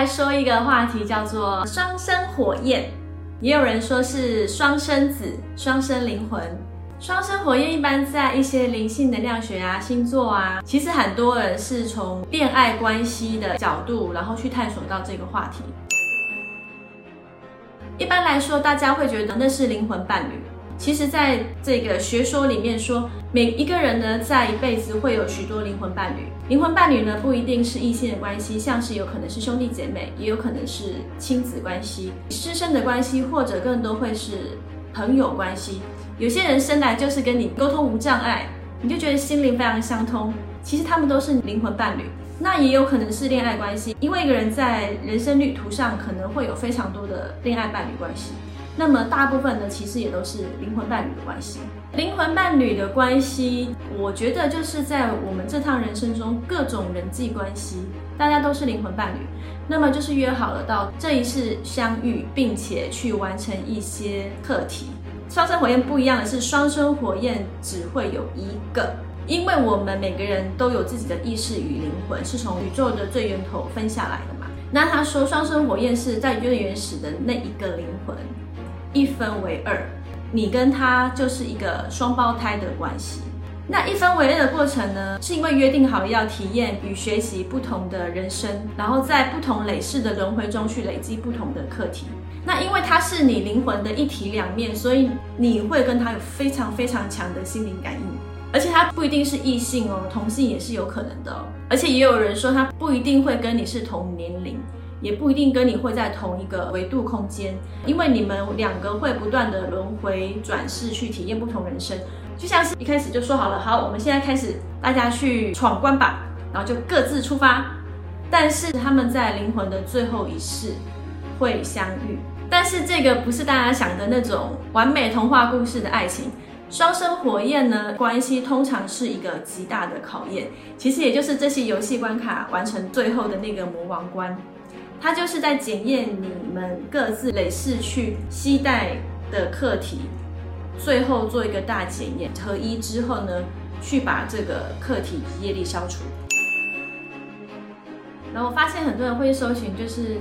来说一个话题，叫做双生火焰，也有人说是双生子、双生灵魂。双生火焰一般在一些灵性能量学啊、星座啊，其实很多人是从恋爱关系的角度，然后去探索到这个话题。一般来说，大家会觉得那是灵魂伴侣。其实，在这个学说里面说，每一个人呢，在一辈子会有许多灵魂伴侣。灵魂伴侣呢，不一定是异性的关系，像是有可能是兄弟姐妹，也有可能是亲子关系、师生的关系，或者更多会是朋友关系。有些人生来就是跟你沟通无障碍，你就觉得心灵非常相通。其实他们都是灵魂伴侣。那也有可能是恋爱关系，因为一个人在人生旅途上可能会有非常多的恋爱伴侣关系。那么大部分呢，其实也都是灵魂伴侣的关系。灵魂伴侣的关系，我觉得就是在我们这趟人生中各种人际关系，大家都是灵魂伴侣。那么就是约好了到这一世相遇，并且去完成一些课题。双生火焰不一样的是，双生火焰只会有一个，因为我们每个人都有自己的意识与灵魂，是从宇宙的最源头分下来的嘛。那他说双生火焰是在最原始的那一个灵魂。一分为二，你跟他就是一个双胞胎的关系。那一分为二的过程呢，是因为约定好要体验与学习不同的人生，然后在不同累世的轮回中去累积不同的课题。那因为他是你灵魂的一体两面，所以你会跟他有非常非常强的心灵感应，而且他不一定是异性哦，同性也是有可能的。而且也有人说他不一定会跟你是同年龄。也不一定跟你会在同一个维度空间，因为你们两个会不断的轮回转世去体验不同人生，就像是一开始就说好了，好，我们现在开始，大家去闯关吧，然后就各自出发。但是他们在灵魂的最后一世会相遇，但是这个不是大家想的那种完美童话故事的爱情。双生火焰呢，关系通常是一个极大的考验，其实也就是这些游戏关卡完成最后的那个魔王关。它就是在检验你们各自累世去期待的课题，最后做一个大检验，合一之后呢，去把这个课题业力消除。然后我发现很多人会搜寻，就是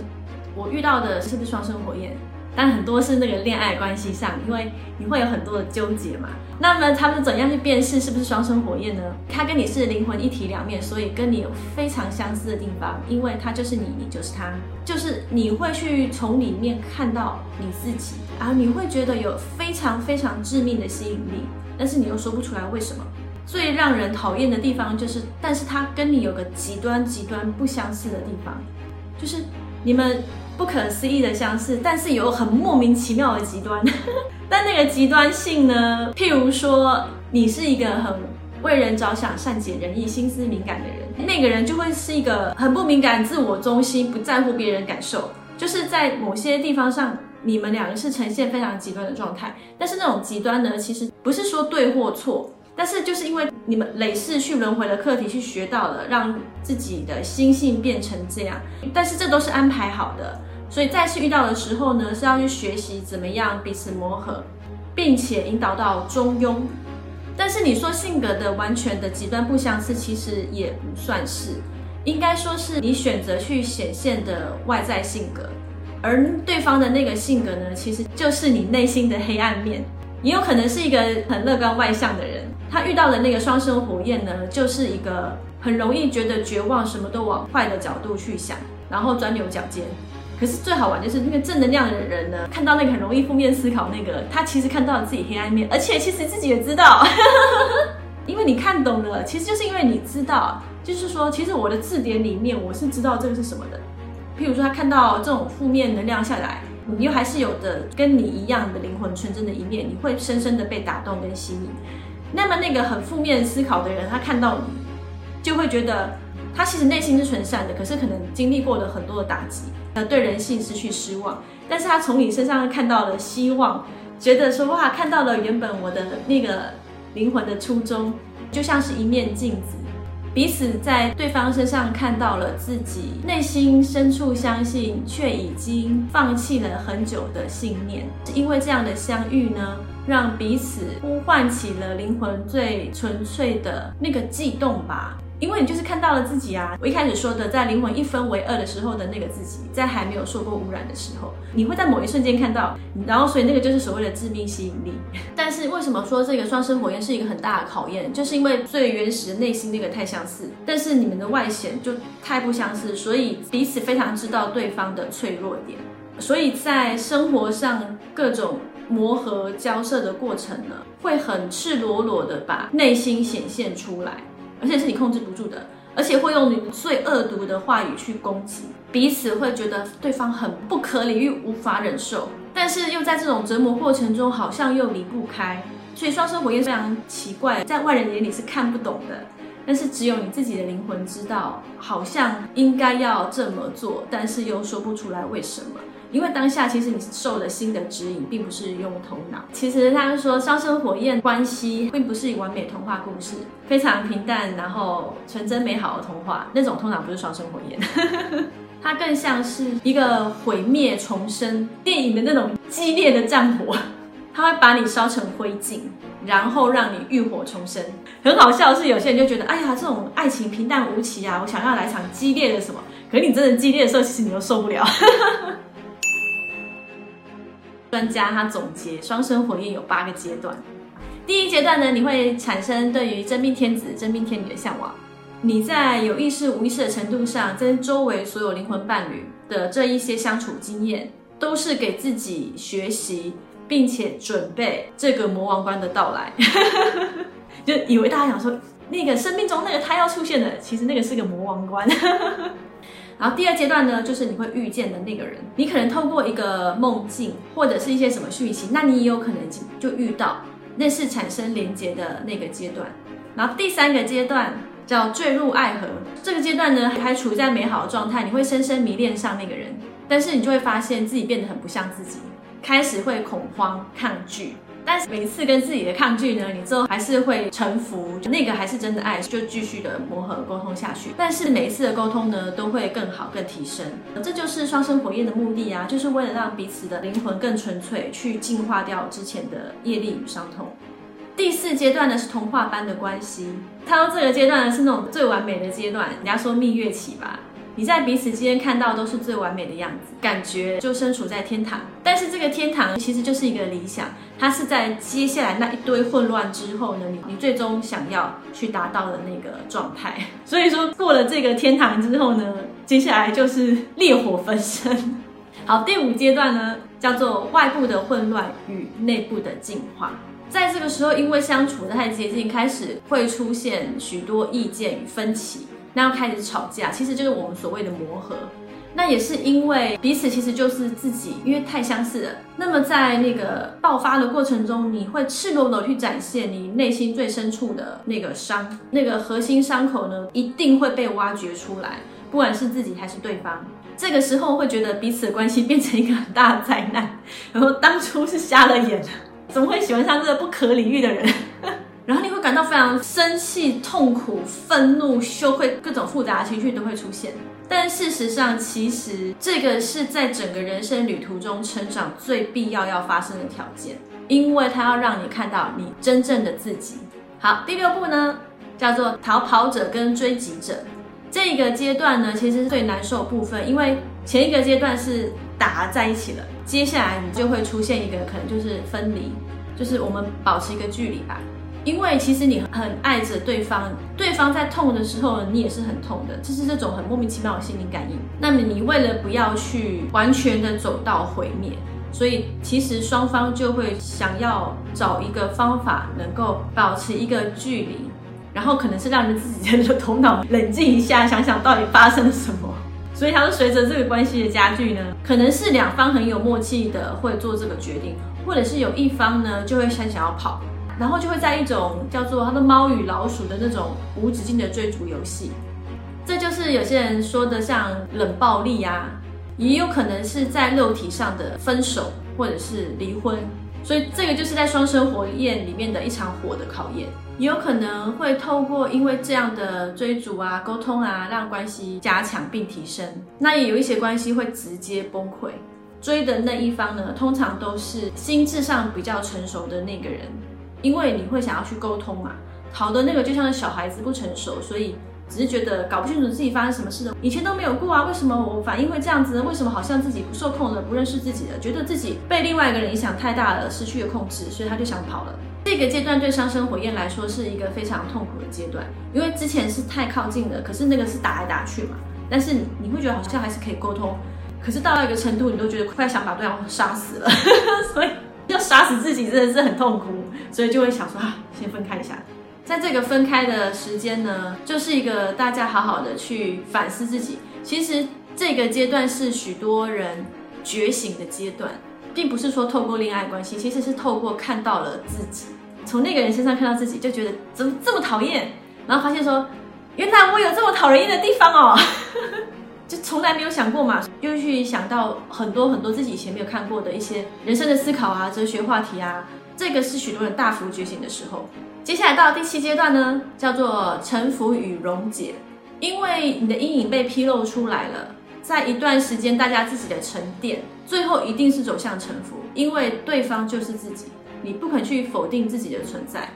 我遇到的是不是双生火焰？但很多是那个恋爱关系上，因为你会有很多的纠结嘛。那么他们怎样去辨识是不是双生火焰呢？他跟你是灵魂一体两面，所以跟你有非常相似的地方，因为他就是你，你就是他，就是你会去从里面看到你自己，然后你会觉得有非常非常致命的吸引力，但是你又说不出来为什么。最让人讨厌的地方就是，但是他跟你有个极端极端不相似的地方，就是你们。不可思议的相似，但是有很莫名其妙的极端。但那个极端性呢？譬如说，你是一个很为人着想、善解人意、心思敏感的人，那个人就会是一个很不敏感、自我中心、不在乎别人感受。就是在某些地方上，你们两个是呈现非常极端的状态。但是那种极端呢，其实不是说对或错。但是就是因为你们累世去轮回的课题去学到了，让自己的心性变成这样。但是这都是安排好的，所以再次遇到的时候呢，是要去学习怎么样彼此磨合，并且引导到中庸。但是你说性格的完全的极端不相似，其实也不算是，应该说是你选择去显现的外在性格，而对方的那个性格呢，其实就是你内心的黑暗面。也有可能是一个很乐观外向的人。他遇到的那个双生火焰呢，就是一个很容易觉得绝望，什么都往坏的角度去想，然后钻牛角尖。可是最好玩就是那个正能量的人呢，看到那个很容易负面思考那个，他其实看到了自己黑暗面，而且其实自己也知道，因为你看懂了，其实就是因为你知道，就是说，其实我的字典里面我是知道这个是什么的。譬如说，他看到这种负面能量下来，你又还是有的跟你一样的灵魂纯真的一面，你会深深的被打动跟吸引。那么那个很负面思考的人，他看到你，就会觉得他其实内心是纯善的，可是可能经历过了很多的打击，呃，对人性失去失望。但是他从你身上看到了希望，觉得说哇，看到了原本我的那个灵魂的初衷，就像是一面镜子，彼此在对方身上看到了自己内心深处相信却已经放弃了很久的信念。是因为这样的相遇呢？让彼此呼唤起了灵魂最纯粹的那个悸动吧。因为你就是看到了自己啊。我一开始说的，在灵魂一分为二的时候的那个自己，在还没有受过污染的时候，你会在某一瞬间看到，然后所以那个就是所谓的致命吸引力。但是为什么说这个双生火焰是一个很大的考验？就是因为最原始的内心那个太相似，但是你们的外显就太不相似，所以彼此非常知道对方的脆弱点，所以在生活上各种。磨合交涉的过程呢，会很赤裸裸的把内心显现出来，而且是你控制不住的，而且会用你最恶毒的话语去攻击彼此，会觉得对方很不可理喻、无法忍受，但是又在这种折磨过程中，好像又离不开。所以双生火焰非常奇怪，在外人眼里是看不懂的，但是只有你自己的灵魂知道，好像应该要这么做，但是又说不出来为什么。因为当下其实你受了新的指引，并不是用头脑。其实他们说双生火焰关系并不是完美童话故事，非常平淡，然后纯真美好的童话那种通常不是双生火焰，它更像是一个毁灭重生电影的那种激烈的战火，它会把你烧成灰烬，然后让你浴火重生。很好笑的是，有些人就觉得，哎呀，这种爱情平淡无奇啊，我想要来场激烈的什么？可是你真的激烈的时候，其实你又受不了。专家他总结双生火焰有八个阶段。第一阶段呢，你会产生对于真命天子、真命天女的向往。你在有意识、无意识的程度上，跟周围所有灵魂伴侣的这一些相处经验，都是给自己学习，并且准备这个魔王关的到来。就以为大家想说，那个生命中那个他要出现的，其实那个是个魔王关。然后第二阶段呢，就是你会遇见的那个人，你可能透过一个梦境或者是一些什么讯息，那你也有可能就遇到，那是产生连接的那个阶段。然后第三个阶段叫坠入爱河，这个阶段呢还处在美好的状态，你会深深迷恋上那个人，但是你就会发现自己变得很不像自己，开始会恐慌抗拒。但是每次跟自己的抗拒呢，你之后还是会臣服，那个还是真的爱，就继续的磨合沟通下去。但是每一次的沟通呢，都会更好、更提升。这就是双生火焰的目的啊，就是为了让彼此的灵魂更纯粹，去净化掉之前的业力与伤痛。第四阶段呢是童话般的关系，他到这个阶段呢是那种最完美的阶段，人家说蜜月期吧。你在彼此之间看到都是最完美的样子，感觉就身处在天堂。但是这个天堂其实就是一个理想，它是在接下来那一堆混乱之后呢，你你最终想要去达到的那个状态。所以说过了这个天堂之后呢，接下来就是烈火焚身。好，第五阶段呢叫做外部的混乱与内部的进化。在这个时候，因为相处的太接近，开始会出现许多意见与分歧。那要开始吵架，其实就是我们所谓的磨合。那也是因为彼此其实就是自己，因为太相似了。那么在那个爆发的过程中，你会赤裸裸去展现你内心最深处的那个伤，那个核心伤口呢，一定会被挖掘出来，不管是自己还是对方。这个时候会觉得彼此的关系变成一个很大的灾难，然后当初是瞎了眼，怎么会喜欢上这个不可理喻的人？然后你会感到非常生气、痛苦、愤怒、羞愧，各种复杂的情绪都会出现。但事实上，其实这个是在整个人生旅途中成长最必要要发生的条件，因为它要让你看到你真正的自己。好，第六步呢，叫做逃跑者跟追击者。这个阶段呢，其实是最难受的部分，因为前一个阶段是打在一起了，接下来你就会出现一个可能就是分离，就是我们保持一个距离吧。因为其实你很爱着对方，对方在痛的时候，你也是很痛的，这是这种很莫名其妙的心灵感应。那么你为了不要去完全的走到毁灭，所以其实双方就会想要找一个方法，能够保持一个距离，然后可能是让你自己的头脑冷静一下，想想到底发生了什么。所以它是随着这个关系的加剧呢，可能是两方很有默契的会做这个决定，或者是有一方呢就会很想要跑。然后就会在一种叫做“他的猫与老鼠”的那种无止境的追逐游戏，这就是有些人说的像冷暴力啊，也有可能是在肉体上的分手或者是离婚，所以这个就是在双生火焰里面的一场火的考验，也有可能会透过因为这样的追逐啊、沟通啊，让关系加强并提升。那也有一些关系会直接崩溃，追的那一方呢，通常都是心智上比较成熟的那个人。因为你会想要去沟通嘛，好的那个就像是小孩子不成熟，所以只是觉得搞不清楚自己发生什么事的，以前都没有过啊，为什么我反应会这样子呢？为什么好像自己不受控了，不认识自己了，觉得自己被另外一个人影响太大了，失去了控制，所以他就想跑了。这个阶段对上升火焰来说是一个非常痛苦的阶段，因为之前是太靠近了，可是那个是打来打去嘛，但是你会觉得好像还是可以沟通，可是到了一个程度，你都觉得快想把对方杀死了，所以要杀死自己真的是很痛苦，所以就会想说，先分开一下。在这个分开的时间呢，就是一个大家好好的去反思自己。其实这个阶段是许多人觉醒的阶段，并不是说透过恋爱关系，其实是透过看到了自己，从那个人身上看到自己，就觉得怎么这么讨厌，然后发现说，原来我有这么讨人厌的地方哦，就从来没有想过嘛，又去想到很多很多自己以前没有看过的一些人生的思考啊，哲学话题啊，这个是许多人大幅觉醒的时候。接下来到第七阶段呢，叫做臣服与溶解。因为你的阴影被披露出来了，在一段时间，大家自己的沉淀，最后一定是走向臣服，因为对方就是自己，你不肯去否定自己的存在，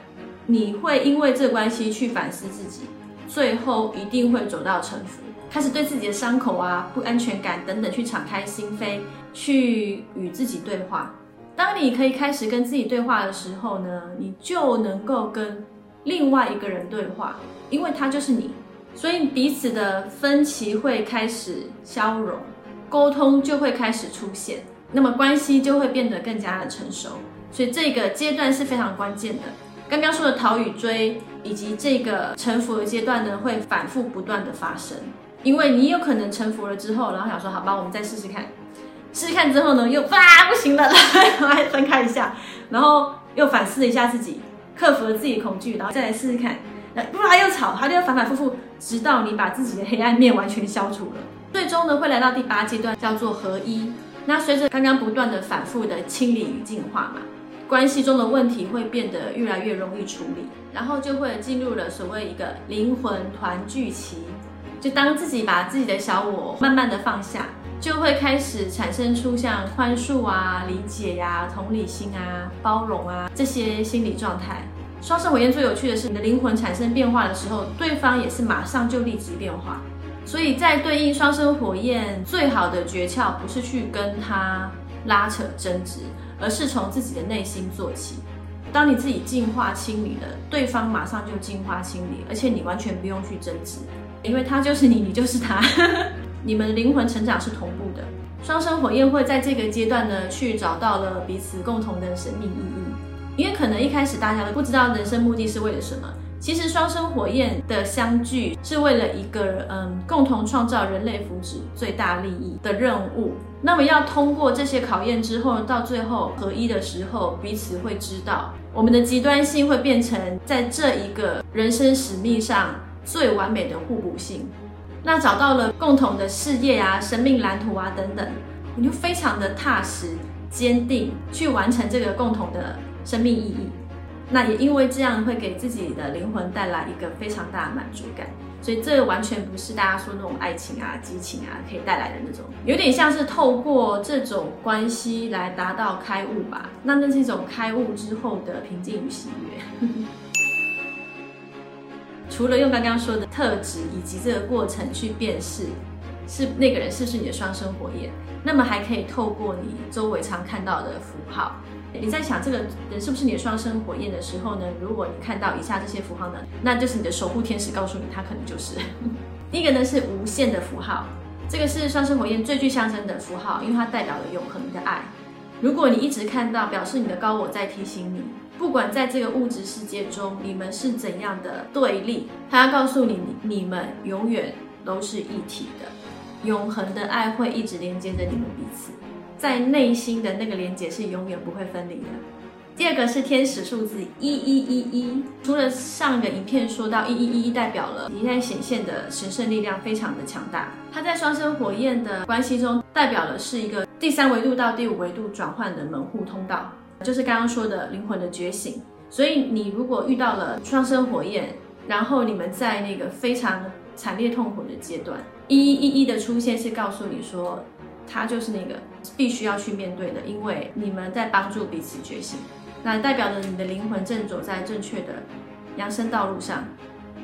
你会因为这关系去反思自己，最后一定会走到臣服，开始对自己的伤口啊、不安全感等等去敞开心扉，去与自己对话。当你可以开始跟自己对话的时候呢，你就能够跟另外一个人对话，因为他就是你，所以彼此的分歧会开始消融，沟通就会开始出现，那么关系就会变得更加的成熟。所以这个阶段是非常关键的。刚刚说的逃与追，以及这个臣服的阶段呢，会反复不断的发生，因为你有可能臣服了之后，然后想说，好吧，我们再试试看。试试看之后呢，又啊不行了，然后还分开一下，然后又反思了一下自己，克服了自己的恐惧，然后再来试试看，不然又吵，他就反反复复，直到你把自己的黑暗面完全消除了，最终呢会来到第八阶段，叫做合一。那随着刚刚不断的反复的清理与净化嘛，关系中的问题会变得越来越容易处理，然后就会进入了所谓一个灵魂团聚期，就当自己把自己的小我慢慢的放下。就会开始产生出像宽恕啊、理解呀、同理心啊、包容啊这些心理状态。双生火焰最有趣的是，你的灵魂产生变化的时候，对方也是马上就立即变化。所以在对应双生火焰最好的诀窍，不是去跟他拉扯争执，而是从自己的内心做起。当你自己净化清理了，对方马上就净化清理，而且你完全不用去争执，因为他就是你，你就是他。你们灵魂成长是同步的，双生火焰会在这个阶段呢，去找到了彼此共同的生命意义。因为可能一开始大家都不知道人生目的是为了什么，其实双生火焰的相聚是为了一个嗯，共同创造人类福祉最大利益的任务。那么要通过这些考验之后，到最后合一的时候，彼此会知道我们的极端性会变成在这一个人生使命上最完美的互补性。那找到了共同的事业啊、生命蓝图啊等等，你就非常的踏实、坚定去完成这个共同的生命意义。那也因为这样会给自己的灵魂带来一个非常大的满足感，所以这完全不是大家说那种爱情啊、激情啊可以带来的那种，有点像是透过这种关系来达到开悟吧。那那是一种开悟之后的平静与喜悦。除了用刚刚说的特质以及这个过程去辨识是那个人是不是你的双生火焰，那么还可以透过你周围常看到的符号，你在想这个人是不是你的双生火焰的时候呢？如果你看到以下这些符号呢，那就是你的守护天使告诉你他可能就是。第 一个呢是无限的符号，这个是双生火焰最具象征的符号，因为它代表了永恒的爱。如果你一直看到，表示你的高我在提醒你。不管在这个物质世界中，你们是怎样的对立，他要告诉你，你们永远都是一体的，永恒的爱会一直连接着你们彼此，在内心的那个连接是永远不会分离的。第二个是天使数字一一一一，除了上个影片说到一一一一代表了你现在显现的神圣力量非常的强大，它在双生火焰的关系中代表的是一个第三维度到第五维度转换的门户通道。就是刚刚说的灵魂的觉醒，所以你如果遇到了双生火焰，然后你们在那个非常惨烈痛苦的阶段，一一一一的出现是告诉你说，他就是那个必须要去面对的，因为你们在帮助彼此觉醒，那代表着你的灵魂正走在正确的扬升道路上，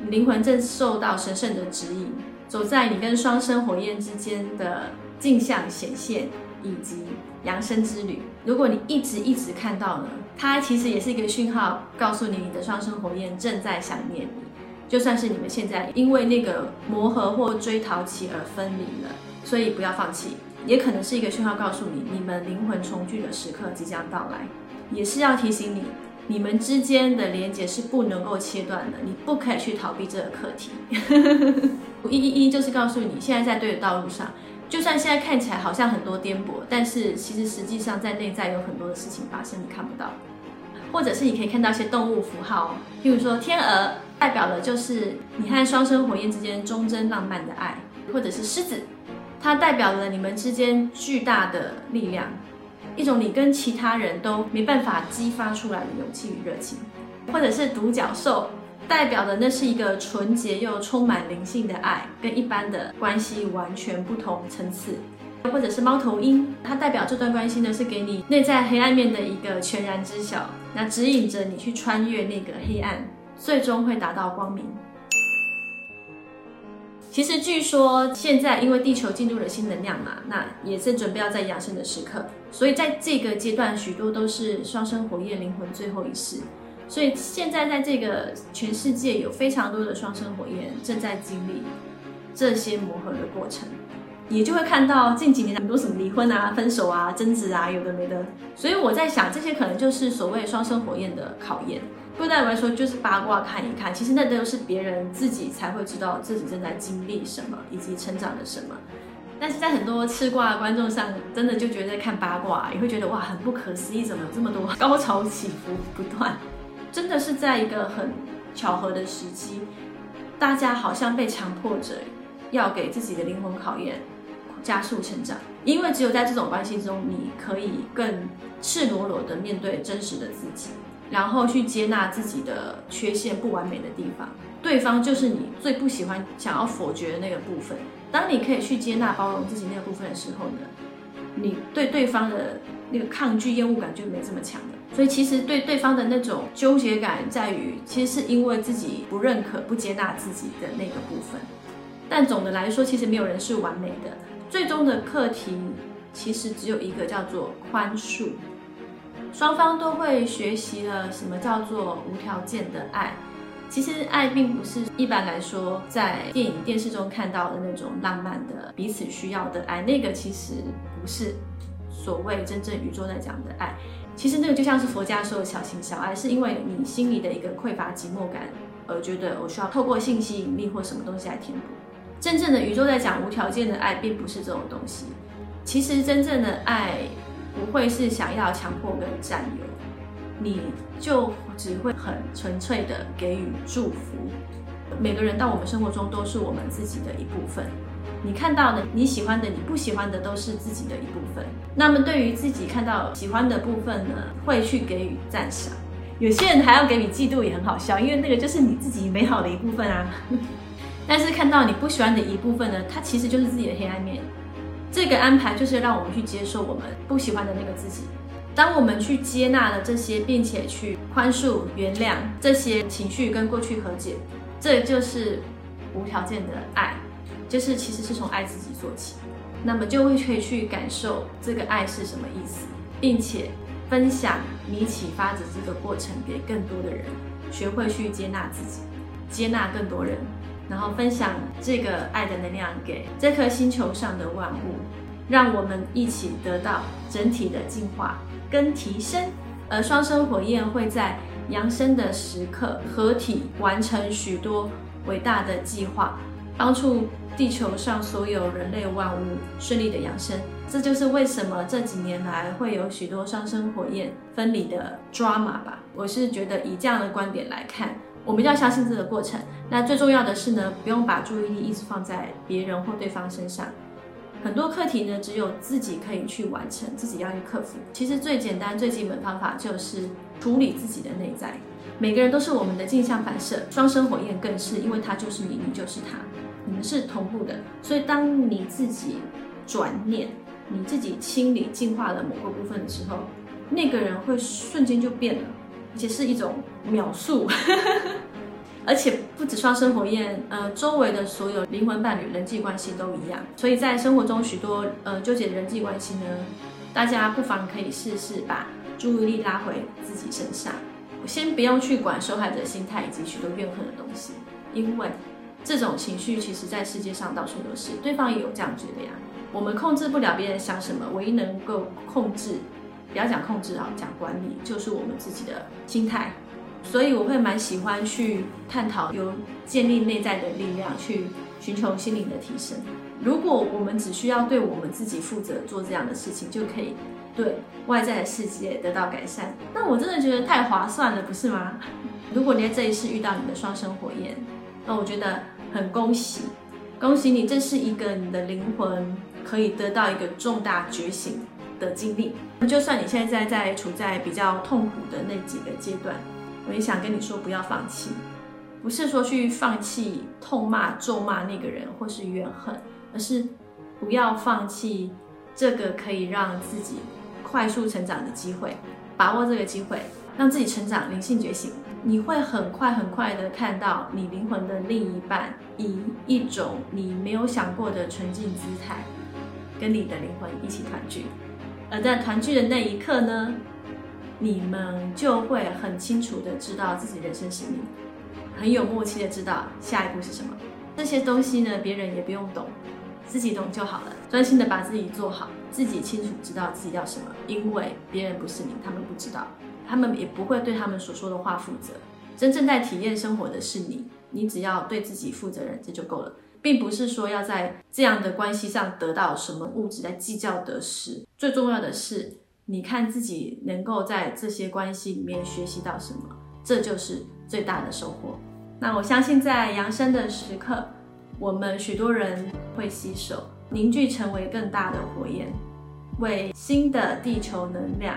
灵魂正受到神圣的指引，走在你跟双生火焰之间的镜像显现以及扬升之旅。如果你一直一直看到呢，它其实也是一个讯号，告诉你你的双生火焰正在想念你。就算是你们现在因为那个磨合或追逃期而分离了，所以不要放弃，也可能是一个讯号，告诉你你们灵魂重聚的时刻即将到来，也是要提醒你。你们之间的连接是不能够切断的，你不可以去逃避这个课题。一一一就是告诉你，现在在对的道路上，就算现在看起来好像很多颠簸，但是其实实际上在内在有很多的事情发生，你看不到。或者是你可以看到一些动物符号，譬如说天鹅，代表的就是你和双生火焰之间忠贞浪漫的爱；或者是狮子，它代表了你们之间巨大的力量。一种你跟其他人都没办法激发出来的勇气与热情，或者是独角兽，代表的那是一个纯洁又充满灵性的爱，跟一般的关系完全不同层次；或者是猫头鹰，它代表这段关系呢是给你内在黑暗面的一个全然知晓，那指引着你去穿越那个黑暗，最终会达到光明。其实据说现在因为地球进入了新能量嘛，那也是准备要在养生的时刻，所以在这个阶段，许多都是双生火焰灵魂最后一世。所以现在在这个全世界有非常多的双生火焰正在经历这些磨合的过程，也就会看到近几年很多什么离婚啊、分手啊、争执啊，有的没的。所以我在想，这些可能就是所谓双生火焰的考验。对我来说，就是八卦看一看，其实那都是别人自己才会知道自己正在经历什么，以及成长了什么。但是在很多吃瓜的观众上，真的就觉得在看八卦，也会觉得哇，很不可思议，怎么这么多高潮起伏不断？真的是在一个很巧合的时机，大家好像被强迫着要给自己的灵魂考验，加速成长。因为只有在这种关系中，你可以更赤裸裸的面对真实的自己。然后去接纳自己的缺陷、不完美的地方，对方就是你最不喜欢、想要否决的那个部分。当你可以去接纳、包容自己那个部分的时候呢，你对对方的那个抗拒、厌恶感就没这么强了。所以其实对对方的那种纠结感在于，其实是因为自己不认可、不接纳自己的那个部分。但总的来说，其实没有人是完美的。最终的课题其实只有一个，叫做宽恕。双方都会学习了什么叫做无条件的爱。其实爱并不是一般来说在电影、电视中看到的那种浪漫的彼此需要的爱，那个其实不是所谓真正宇宙在讲的爱。其实那个就像是佛家说的小情小爱，是因为你心里的一个匮乏寂寞感而觉得我需要透过性吸引力或什么东西来填补。真正的宇宙在讲无条件的爱，并不是这种东西。其实真正的爱。不会是想要强迫跟占有，你就只会很纯粹的给予祝福。每个人到我们生活中都是我们自己的一部分，你看到的、你喜欢的、你不喜欢的都是自己的一部分。那么对于自己看到喜欢的部分呢，会去给予赞赏。有些人还要给予嫉妒，也很好笑，因为那个就是你自己美好的一部分啊。但是看到你不喜欢的一部分呢，它其实就是自己的黑暗面。这个安排就是让我们去接受我们不喜欢的那个自己。当我们去接纳了这些，并且去宽恕、原谅这些情绪，跟过去和解，这就是无条件的爱，就是其实是从爱自己做起。那么就会可以去感受这个爱是什么意思，并且分享你启发的这个过程给更多的人，学会去接纳自己，接纳更多人。然后分享这个爱的能量给这颗星球上的万物，让我们一起得到整体的进化跟提升。而双生火焰会在扬升的时刻合体，完成许多伟大的计划，帮助地球上所有人类万物顺利的养生。这就是为什么这几年来会有许多双生火焰分离的抓马吧。我是觉得以这样的观点来看。我们要相信这个过程。那最重要的是呢，不用把注意力一直放在别人或对方身上。很多课题呢，只有自己可以去完成，自己要去克服。其实最简单、最基本方法就是处理自己的内在。每个人都是我们的镜像反射，双生火焰更是，因为他就是你，你就是他，你们是同步的。所以当你自己转念，你自己清理、净化了某个部分的时候，那个人会瞬间就变了。而且是一种秒速，而且不止双生火焰，呃，周围的所有灵魂伴侣、人际关系都一样。所以在生活中许多呃纠结的人际关系呢，大家不妨可以试试把注意力拉回自己身上，先不用去管受害者心态以及许多怨恨的东西，因为这种情绪其实在世界上到处都是，对方也有这样觉得呀。我们控制不了别人想什么，唯一能够控制，不要讲控制啊，讲管理，就是我们自己的心态。所以我会蛮喜欢去探讨，有建立内在的力量，去寻求心灵的提升。如果我们只需要对我们自己负责，做这样的事情，就可以对外在的世界得到改善，那我真的觉得太划算了，不是吗？如果你在这一世遇到你的双生火焰，那我觉得很恭喜，恭喜你，这是一个你的灵魂。可以得到一个重大觉醒的经历。就算你现在在处在比较痛苦的那几个阶段，我也想跟你说，不要放弃。不是说去放弃痛骂、咒骂那个人或是怨恨，而是不要放弃这个可以让自己快速成长的机会。把握这个机会，让自己成长、灵性觉醒。你会很快很快的看到你灵魂的另一半，以一种你没有想过的纯净姿态。跟你的灵魂一起团聚，而在团聚的那一刻呢，你们就会很清楚的知道自己人生使命，很有默契的知道下一步是什么。这些东西呢，别人也不用懂，自己懂就好了。专心的把自己做好，自己清楚知道自己要什么。因为别人不是你，他们不知道，他们也不会对他们所说的话负责。真正在体验生活的是你，你只要对自己负责任，这就够了。并不是说要在这样的关系上得到什么物质来计较得失，最重要的是你看自己能够在这些关系里面学习到什么，这就是最大的收获。那我相信在扬升的时刻，我们许多人会携手凝聚成为更大的火焰，为新的地球能量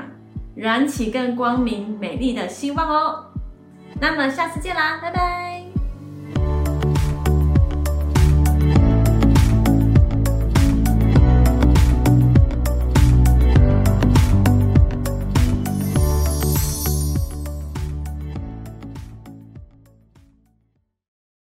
燃起更光明美丽的希望哦。那么下次见啦，拜拜。